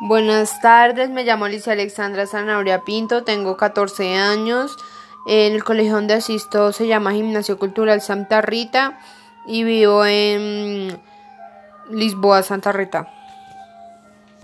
Buenas tardes, me llamo Alicia Alexandra Zanabria Pinto, tengo 14 años. El colegio donde asisto se llama Gimnasio Cultural Santa Rita y vivo en Lisboa, Santa Rita.